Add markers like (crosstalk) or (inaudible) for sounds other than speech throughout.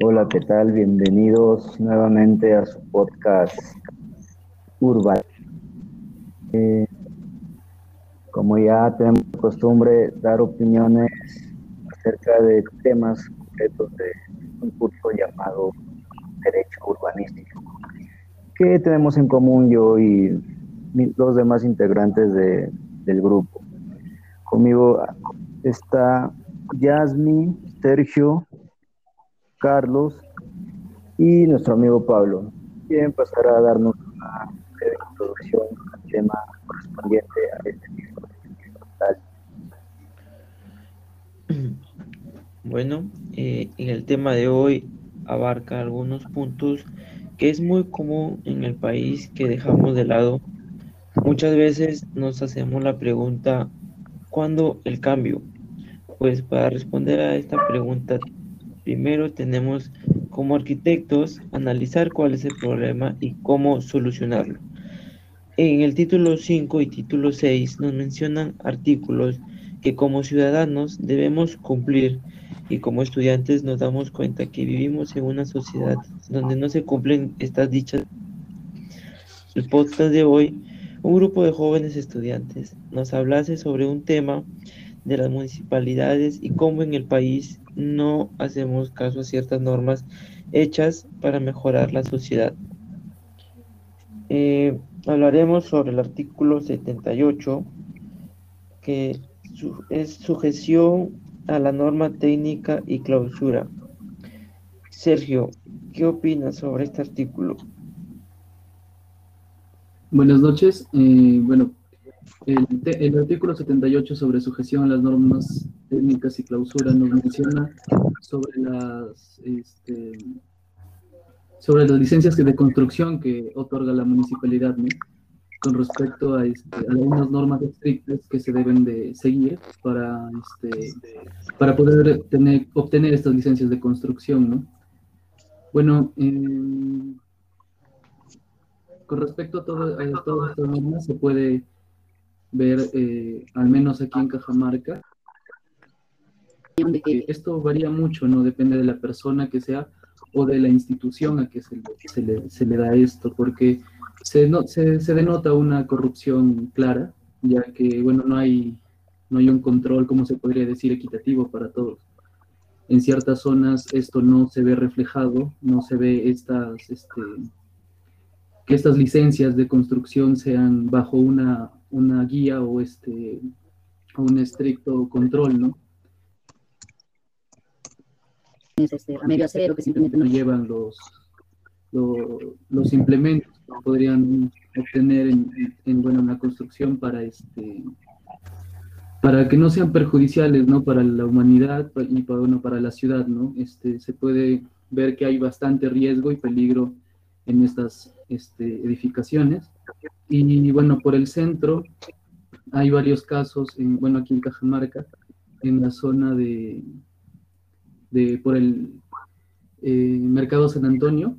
Hola, ¿qué tal? Bienvenidos nuevamente a su podcast Urban. Eh, como ya tenemos costumbre, dar opiniones acerca de temas concretos de un curso llamado Derecho Urbanístico. ¿Qué tenemos en común yo y los demás integrantes de, del grupo? Conmigo está Yasmin, Sergio, Carlos y nuestro amigo Pablo. Quieren pasar a darnos una breve introducción al tema correspondiente a este tipo Bueno, eh, el tema de hoy abarca algunos puntos que es muy común en el país que dejamos de lado. Muchas veces nos hacemos la pregunta, ¿cuándo el cambio? Pues para responder a esta pregunta primero tenemos como arquitectos analizar cuál es el problema y cómo solucionarlo. En el título 5 y título 6 nos mencionan artículos que como ciudadanos debemos cumplir y como estudiantes nos damos cuenta que vivimos en una sociedad donde no se cumplen estas dichas. El podcast de hoy, un grupo de jóvenes estudiantes nos hablase sobre un tema de las municipalidades y cómo en el país no hacemos caso a ciertas normas hechas para mejorar la sociedad. Eh, hablaremos sobre el artículo 78, que es sujeción a la norma técnica y clausura. Sergio, ¿qué opinas sobre este artículo? Buenas noches. Eh, bueno, el, artículo 78 sobre sujeción a las normas técnicas y clausura nos menciona sobre las, este, sobre las licencias de construcción que otorga la municipalidad con respecto a, este, algunas normas estrictas que se deben de seguir para, este, para poder tener, obtener estas licencias de construcción. ¿no? Bueno, em, con respecto a, todo, a todas estas normas se puede ver, eh, al menos aquí en Cajamarca, que esto varía mucho, ¿no? Depende de la persona que sea o de la institución a que se le, se le, da esto, porque se, no, se, se, denota una corrupción clara, ya que, bueno, no hay, no hay un control, como se podría decir, equitativo para todos. En ciertas zonas esto no se ve reflejado, no se ve estas, este, que estas licencias de construcción sean bajo una una guía o este un estricto control, ¿no? Es este medio acero que simplemente no llevan los, los, implementos que podrían obtener en, en, bueno, una construcción para este para que no sean perjudiciales ¿no? para la humanidad y para, bueno, para la ciudad. ¿no? Este, se puede ver que hay bastante riesgo y peligro en estas este, edificaciones. Y bueno, por el centro hay varios casos, en, bueno, aquí en Cajamarca, en la zona de, de por el eh, Mercado San Antonio,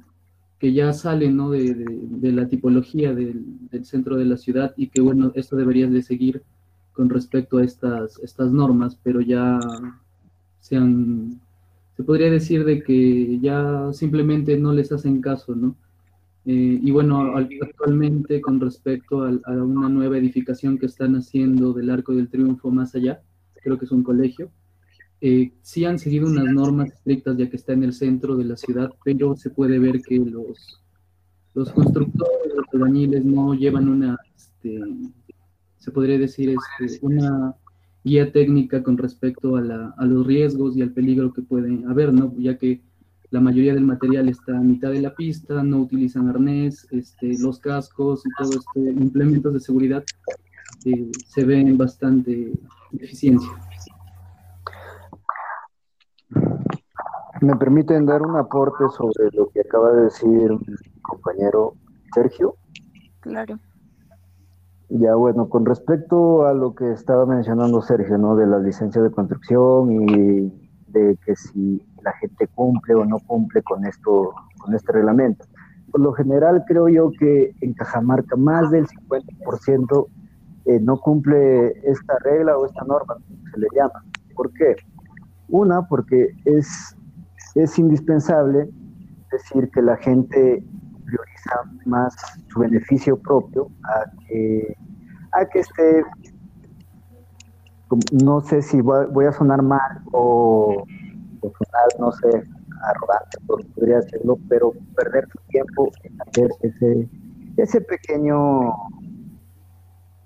que ya sale ¿no? de, de, la tipología del, centro de la ciudad y que bueno, esto debería de seguir con respecto a estas, estas normas, pero ya se han, se podría decir de que ya simplemente no les hacen caso, ¿no? Eh, y bueno, actualmente con respecto a, una nueva edificación que están haciendo del Arco del Triunfo más allá, creo que es un colegio, eh, sí han seguido unas normas estrictas ya que está en el centro de la ciudad, pero se puede ver que los, los constructores, los albañiles no llevan una, este, se podría decir, este, una guía técnica con respecto a, la, a los riesgos y al peligro que puede haber, ¿no? Ya que la mayoría del material está a mitad de la pista, no utilizan arnés, este, los cascos y todo este implementos de seguridad eh, se ven bastante deficiencia. ¿Me permiten dar un aporte sobre lo que acaba de decir mi compañero Sergio? Claro. Ya, bueno, con respecto a lo que estaba mencionando Sergio, ¿no? De las licencias de construcción y de que si la gente cumple o no cumple con esto, con este reglamento. Por lo general creo yo que en Cajamarca más del 50% eh, no cumple esta regla o esta norma, se le llama. ¿Por qué? Una, porque es, es indispensable decir que la gente prioriza más su beneficio propio a que, a que esté, no sé si voy, a sonar mal o, sonar, no sé, arrogante, podría hacerlo, pero perder su tiempo en hacer ese, ese pequeño,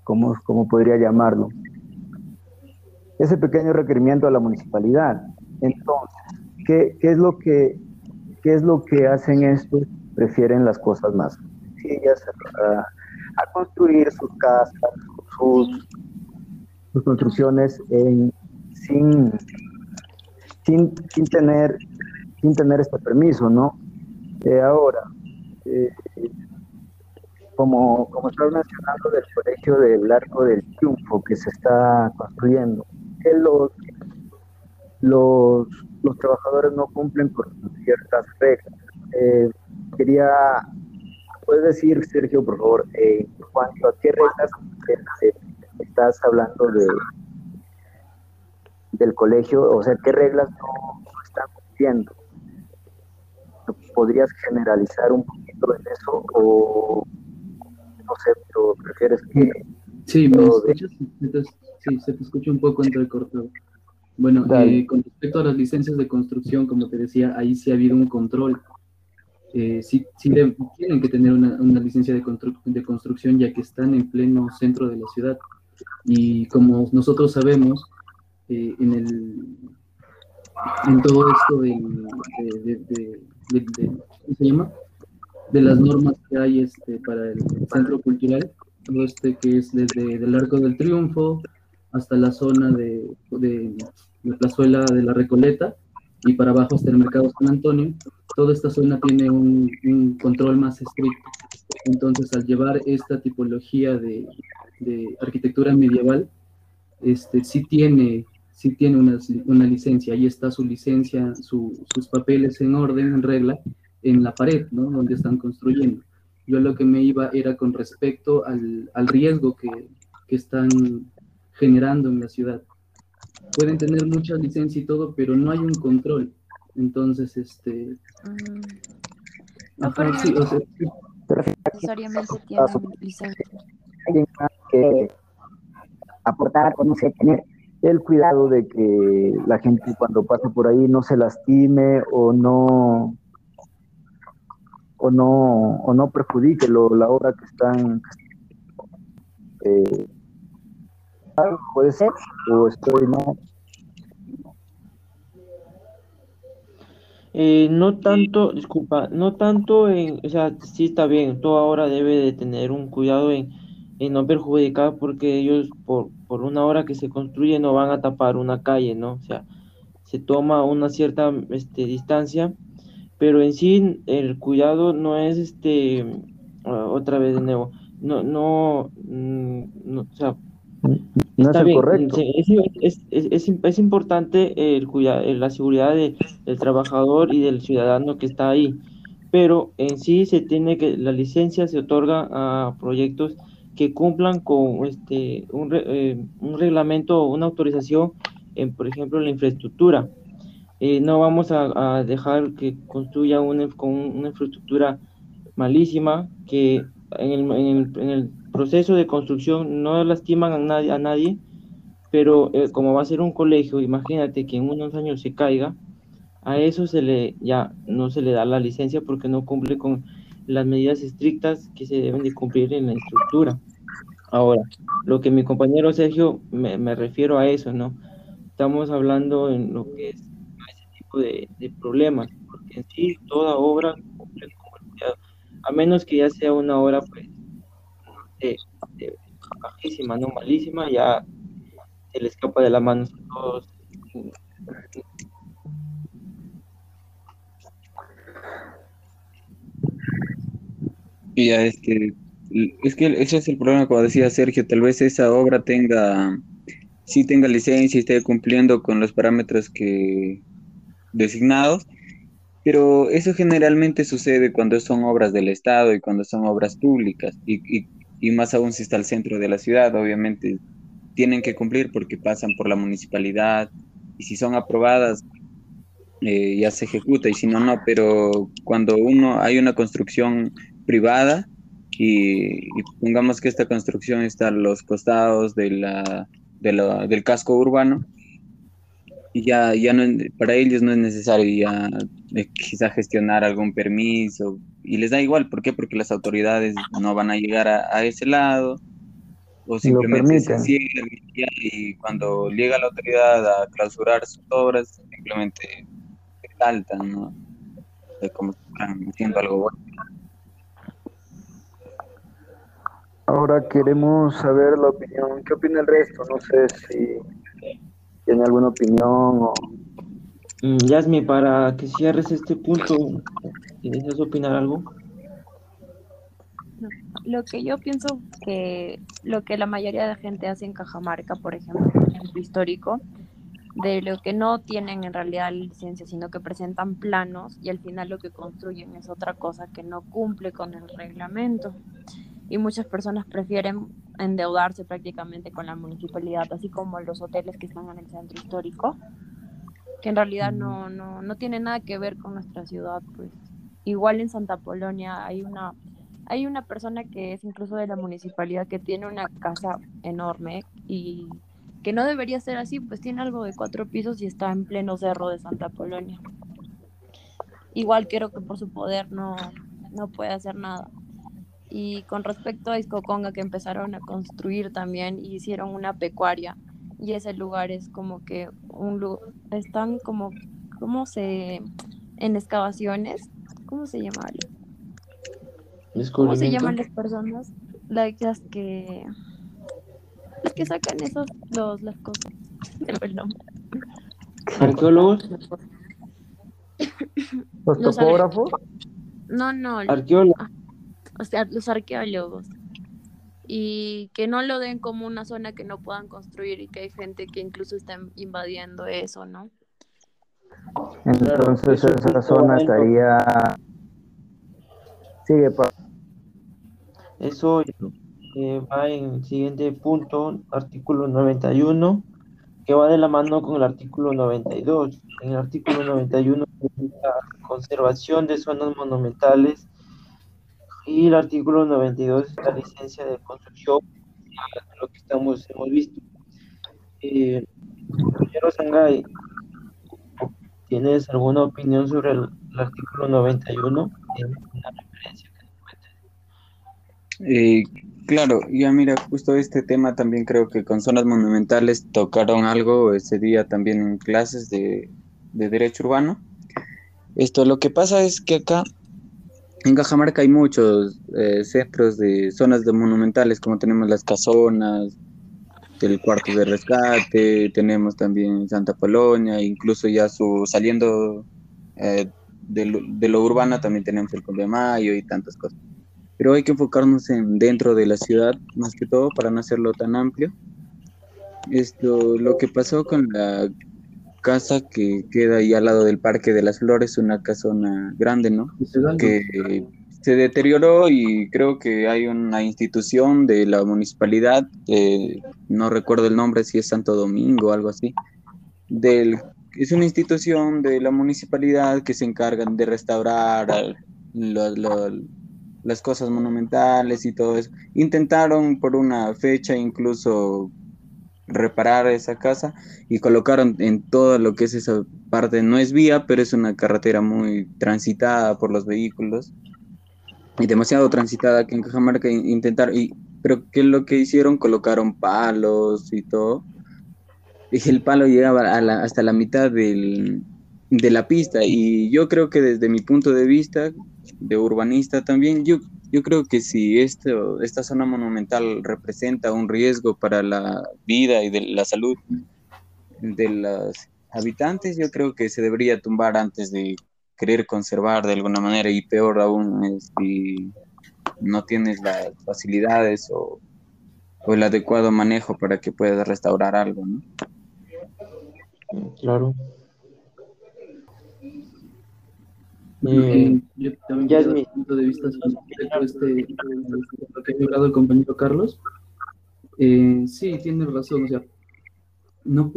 ¿cómo, ¿cómo podría llamarlo? Ese pequeño requerimiento a la municipalidad. Entonces, ¿qué, qué es lo que qué es lo que hacen estos? Prefieren las cosas más sencillas, a, construir sus casas, sus, sus construcciones sin, sin, sin, tener, sin tener este permiso, ¿no? Eh, ahora, eh, como, como estaba mencionando del colegio del Arco del Triunfo que se está construyendo, que los, los, los trabajadores no cumplen con ciertas reglas. Eh, quería, ¿puedes decir, Sergio, por favor, eh, en cuanto a qué reglas estás hablando de del colegio, o sea, qué reglas no, están cumpliendo? ¿Podrías generalizar un poquito en eso o no sé, pero prefieres que... Sí, me escuchas, sí, se te escucha un poco entrecortado. Bueno, eh, con respecto a las licencias de construcción, como te decía, ahí sí ha habido un control. Eh, sí, tienen que tener una, licencia de, de construcción ya que están en pleno centro de la ciudad. Y como nosotros sabemos, eh, en, el, en todo esto de, ¿cómo se llama? de las normas que hay este, para el centro cultural, todo este que es desde el Arco del Triunfo hasta la zona de, de la plazuela de la Recoleta y para abajo hasta el mercado San Antonio, toda esta zona tiene un, un control más estricto. Entonces, al llevar esta tipología de, de arquitectura medieval, este, sí tiene, sí tiene una, una licencia, ahí está su licencia, su, sus papeles en orden, en regla, en la pared, ¿no? Donde están construyendo. Yo lo que me iba era con respecto al, al riesgo que, que están generando en la ciudad. Pueden tener mucha licencia y todo, pero no hay un control. Entonces, este... Mm. sí, o sea, necesariamente tienen licencia. Hay que aportar o no sé, tener el cuidado de que la gente cuando pase por ahí no se lastime o no o no o no perjudique lo, la obra que están eh, puede ser, o estoy no. Eh, no tanto, disculpa, no tanto en, o sea, sí está bien, todo ahora debe de tener un cuidado en, en no perjudicar porque ellos por, por una hora que se construye no van a tapar una calle, ¿no? O sea, se toma una cierta este, distancia, pero en sí el cuidado no es este, otra vez de nuevo, no, no, mm, no o sea, no es correcto. Es, es, es, importante el cuidar, la seguridad de, del trabajador y del ciudadano que está ahí, pero en sí se tiene que, la licencia se otorga a proyectos que cumplan con este un, eh, un reglamento una autorización en, por ejemplo, la infraestructura. Eh, no vamos a, a, dejar que construya una, con una infraestructura malísima que en el, en el, en el proceso de construcción no lastiman a nadie, a nadie pero eh, como va a ser un colegio, imagínate que en unos años se caiga, a eso se le ya no se le da la licencia porque no cumple con las medidas estrictas que se deben de cumplir en la estructura. Ahora, lo que mi compañero Sergio me, me refiero a eso, ¿no? Estamos hablando en lo que es ese tipo de, de problemas, porque en sí toda obra cumple con el cuidado, a menos que ya sea una obra pues de, bajísima, no malísima, ya se le escapa de la mano todos. Y ya es que, es que ese es el problema, como decía Sergio, tal vez esa obra tenga, sí tenga licencia y esté cumpliendo con los parámetros que designados, pero eso generalmente sucede cuando son obras del Estado y cuando son obras públicas y, y y más aún si está al centro de la ciudad, obviamente tienen que cumplir porque pasan por la municipalidad y si son aprobadas eh, ya se ejecuta y si no, no, pero cuando uno hay una construcción privada y, pongamos que esta construcción está a los costados de la, del casco urbano, y ya, ya no, para ellos no es necesario ya eh, quizá gestionar algún permiso y les da igual, ¿por qué? Porque las autoridades no van a llegar a, ese lado o simplemente se cierran y cuando llega la autoridad a clausurar sus obras simplemente saltan, ¿no? como si están haciendo algo bueno. Ahora queremos saber la opinión, ¿qué opina el resto? No sé si tiene alguna opinión o... Mm, Yasmi, para que cierres este punto, ¿quieres opinar algo? Lo que yo pienso que lo que la mayoría de la gente hace en Cajamarca, por ejemplo, ejemplo histórico, de lo que no tienen en realidad licencia, sino que presentan planos y al final lo que construyen es otra cosa que no cumple con el reglamento y muchas personas prefieren endeudarse prácticamente con la municipalidad, así como los hoteles que están en el centro histórico, que en realidad no, no, no tiene nada que ver con nuestra ciudad. Pues. Igual en Santa Polonia hay una, hay una persona que es incluso de la municipalidad que tiene una casa enorme y que no debería ser así, pues tiene algo de cuatro pisos y está en pleno cerro de Santa Polonia. Igual creo que por su poder no, no puede hacer nada. Y con respecto a Iscoconga, que empezaron a construir también y hicieron una pecuaria, y ese lugar es como que un lugar, están como, ¿cómo se, en excavaciones? ¿Cómo se llama? ¿Cómo se llaman las personas? Las que, las que sacan esos, los, las cosas. ¿Arqueólogos? ¿Los topógrafos? No, no. Arqueólogos. O sea, los arqueólogos, y que no lo den como una zona que no puedan construir y que hay gente que incluso está invadiendo eso, ¿no? Entonces esa zona estaría... Sigue, pa. Eso eh, va en el siguiente punto, artículo 91, que va de la mano con el artículo 92. En el artículo 91, la conservación de zonas monumentales y el artículo 92 es la licencia de construcción, lo que estamos, hemos visto. Eh, Sangay, ¿tienes alguna opinión sobre el, artículo 91? Una referencia eh, claro, ya mira, justo este tema también creo que con zonas monumentales tocaron algo ese día también en clases de, de derecho urbano. Esto, lo que pasa es que acá en Cajamarca hay muchos eh, centros de zonas de monumentales, como tenemos las casonas, el cuarto de rescate, tenemos también Santa Polonia, incluso ya su saliendo eh, de, lo, de, urbano también tenemos el Conde de Mayo y tantas cosas. Pero hay que enfocarnos en dentro de la ciudad, más que todo, para no hacerlo tan amplio. Esto, lo que pasó con la casa que queda ahí al lado del Parque de las Flores, una casona grande, ¿no? Que se deterioró y creo que hay una institución de la municipalidad, no recuerdo el nombre, si es Santo Domingo o algo así, del, es una institución de la municipalidad que se encargan de restaurar las cosas monumentales y todo eso. Intentaron por una fecha incluso reparar esa casa y colocaron en todo lo que es esa parte, no es vía, pero es una carretera muy transitada por los vehículos y demasiado transitada que en Cajamarca intentar y pero qué es lo que hicieron colocaron palos y todo. Y el palo llegaba hasta la mitad del, de la pista. Y yo creo que desde mi punto de vista de urbanista también yo yo creo que si esto, esta zona monumental representa un riesgo para la vida y de la salud de los habitantes, yo creo que se debería tumbar antes de querer conservar de alguna manera y peor aún si no tienes las facilidades o, el adecuado manejo para que puedas restaurar algo, ¿no? Claro. Eh, yo también ya es mi punto de vista (laughs) sobre este, lo que ha hablado el compañero Carlos. Eh, sí, tiene razón, o sea, no,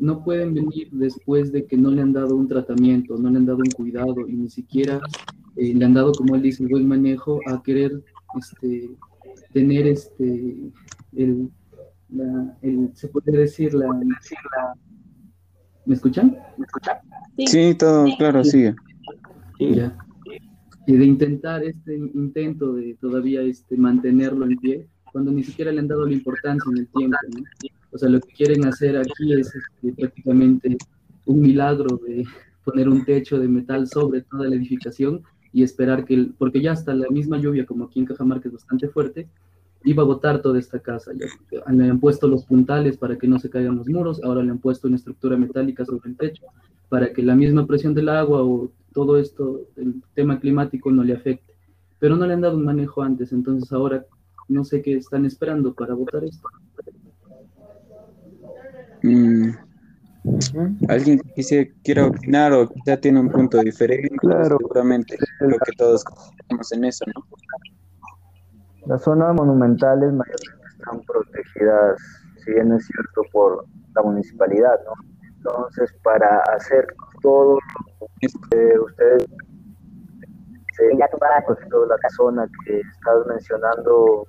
no pueden venir después de que no le han dado un tratamiento, no le han dado un cuidado y ni siquiera eh, le han dado, como él dice, el buen manejo a querer este, tener este, el, se puede decir la, ¿Me escuchan? ¿Me escuchan? Sí, todo claro, sigue. Y de intentar este intento de todavía este, mantenerlo en pie, cuando ni siquiera le han dado la importancia en el tiempo. O sea, lo que quieren hacer aquí es este, prácticamente un milagro de poner un techo de metal sobre toda la edificación y esperar que, porque ya hasta la misma lluvia, como aquí en Cajamarca es bastante fuerte, iba a botar toda esta casa. Ya, le han puesto los puntales para que no se caigan los muros, ahora le han puesto una estructura metálica sobre el techo para que la misma presión del agua o todo esto, el tema climático no le afecte. Pero no le han dado un manejo antes, entonces ahora no sé qué están esperando para votar esto. Mm. ¿Alguien que quiera opinar o quizá tiene un punto diferente? Claro. Seguramente creo que todos estamos en eso, ¿no? Las zonas monumentales mayormente están protegidas, si bien es cierto, por la municipalidad, ¿no? Entonces, para hacer todo que ustedes se ya pues, toda la zona que estás mencionando,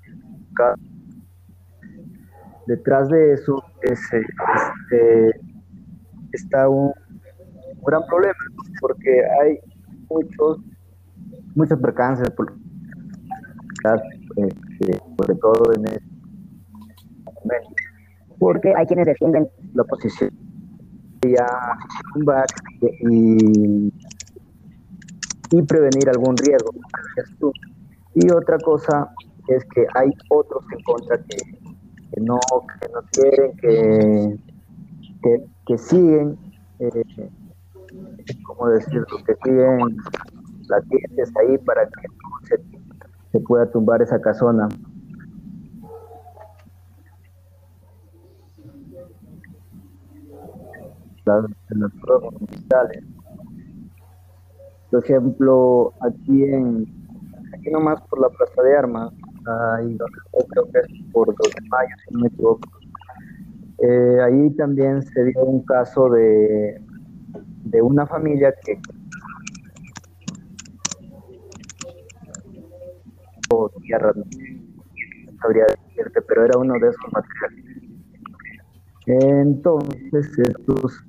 detrás de eso ese, este, está un gran problema, porque hay muchos, muchos percances, por, este, sobre todo en este momento, porque hay quienes defienden la ya y, prevenir algún riesgo. Y otra cosa es que hay otros en contra que, no, que no quieren, que, que, siguen, eh, ¿cómo decirlo? Que siguen latientes ahí para que se, se pueda tumbar esa casona. En las pruebas hospitales. Por ejemplo, aquí en aquí nomás por la Plaza de Armas, ahí creo que es por 2 de mayo, si no me equivoco. Eh, ahí también se dio un caso de, de una familia que o tierra, no sabría decirte, pero era uno de esos materiales. Entonces, estos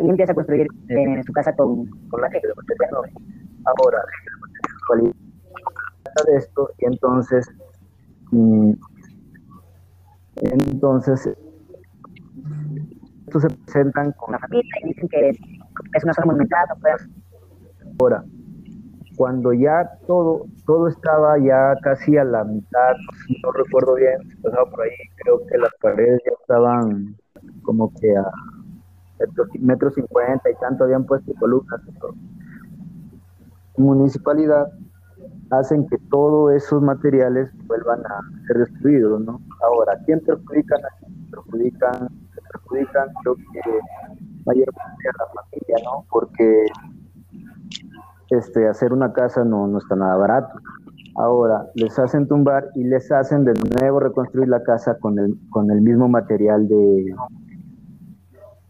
y empieza a construir eh, su casa con, con la gente. Ahora, de esto, y entonces, mm, entonces, estos se presentan con la familia y dicen que es, una zona monumental. Ahora, cuando ya todo, todo estaba ya casi a la mitad, no recuerdo bien, pasaba por ahí, creo que las paredes ya estaban como que a metros cincuenta y tanto habían puesto columnas. Municipalidad hacen que todos esos materiales vuelvan a ser destruidos, ¿no? Ahora, ¿quién perjudican? Perjudican, se perjudican, creo que mayormente a la familia, ¿no? Porque este, hacer una casa no, no está nada barato. Ahora, les hacen tumbar y les hacen de nuevo reconstruir la casa con el, con el mismo material de,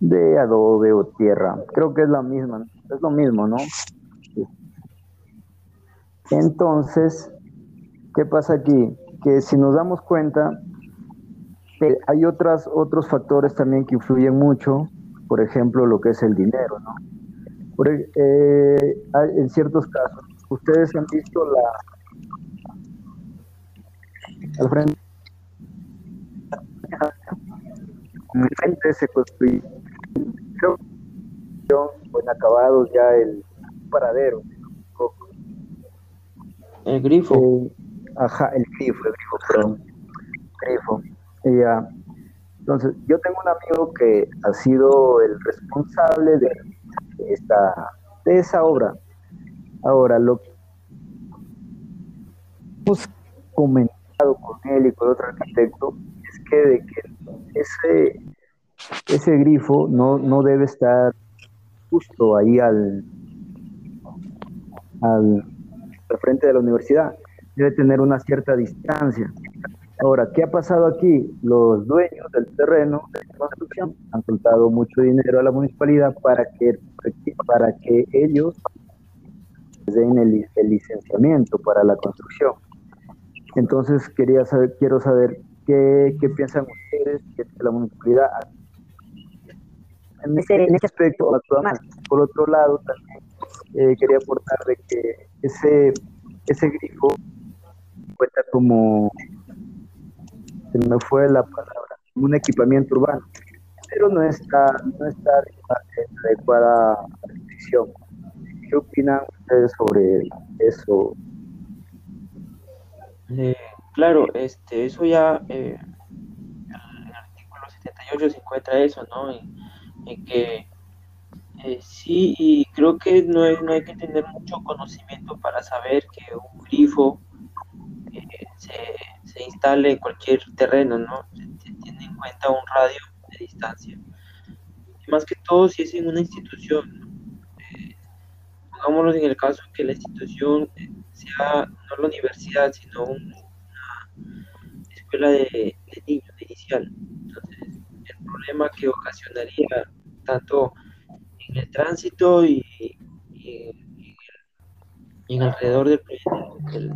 de adobe o tierra. Creo que es la misma, es lo mismo, ¿no? Entonces, ¿qué pasa aquí? Que si nos damos cuenta, eh, hay otras, otros factores también que influyen mucho, por ejemplo, lo que es el dinero, ¿no? Eh, en ciertos casos, ustedes han visto la... Al frente, al frente se construyó en acabados ya el paradero. El grifo. Eh, ajá, el grifo, el grifo, perdón. Grifo. ya. Entonces, yo tengo un amigo que ha sido el responsable de esta de esa obra. Ahora, lo que hemos comentado con él y con otro arquitecto es que de que ese ese grifo no, no debe estar justo ahí al, al, frente de la universidad, debe tener una cierta distancia. Ahora, ¿qué ha pasado aquí? Los dueños del terreno de construcción han soltado mucho dinero a la municipalidad para que, para que ellos den el, licenciamiento para la construcción. Entonces, quería saber, quiero saber qué, qué piensan ustedes que la municipalidad en ese, en ese aspecto Por otro lado, también eh, quería aportar de que ese, ese grifo cuenta como se me fue la palabra, un equipamiento urbano, pero no está, no está adecuada restricción. ¿Qué opinan ustedes sobre eso? Eh, claro, este, eso ya eh, en el artículo 78 se encuentra eso, ¿no? En, que eh, sí, y creo que no no hay que tener mucho conocimiento para saber que un grifo se se instale en cualquier terreno, ¿no? Se, tiene en cuenta un radio de distancia. Y más que todo si es en una institución, eh, pongámoslo en el caso que la institución eh, sea no la universidad, sino una escuela de, niños, inicial. Entonces, el problema que ocasionaría tanto en el tránsito y, en alrededor del del,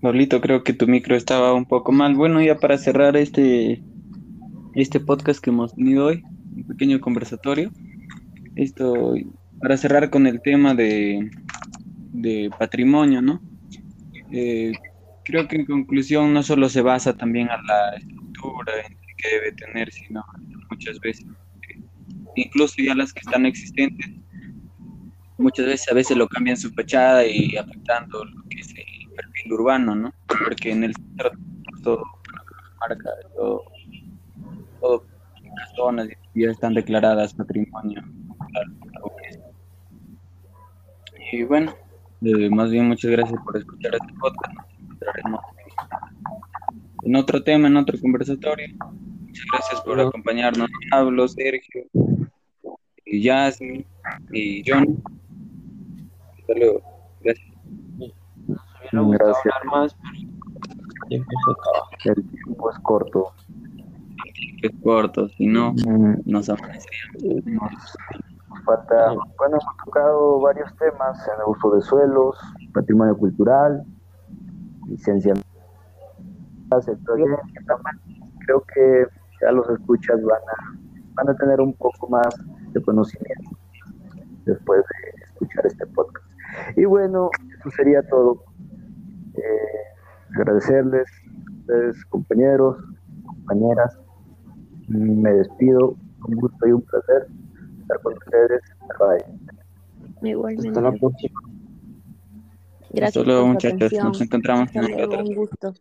del creo que tu micro estaba un poco mal. Bueno, ya para cerrar este, este podcast que hemos tenido hoy, un pequeño conversatorio, esto, para cerrar con el tema de, de patrimonio, ¿no? Eh, creo que en conclusión no solo se basa también a la estructura que debe tener, sino muchas veces, incluso ya las que están existentes, muchas veces a veces lo cambian su fachada y afectando lo que se perfil urbano, ¿no? Porque en el centro todo marca, todo, todo las zonas ya están declaradas patrimonio. Y bueno, eh, más bien muchas gracias por escuchar este podcast. en otro tema, en otro conversatorio. Muchas gracias por acompañarnos. Pablo, Sergio, y Jasmine y John. Hasta luego. Gracias. Gracias. más, El tiempo es corto. Es corto, si no, nos amaneceríamos. Nos falta, bueno, hemos tocado varios temas en el uso de suelos, patrimonio cultural, licencia. Creo que ya los escuchas van a, van a tener un poco más de conocimiento después de escuchar este podcast. Y bueno, eso sería todo eh, agradecerles a ustedes, compañeros, compañeras. Me despido, un gusto y un placer estar con ustedes. Bye. Igualmente. Hasta la próxima. Gracias. Hasta luego, muchachos. Nos encontramos en el. Un gusto.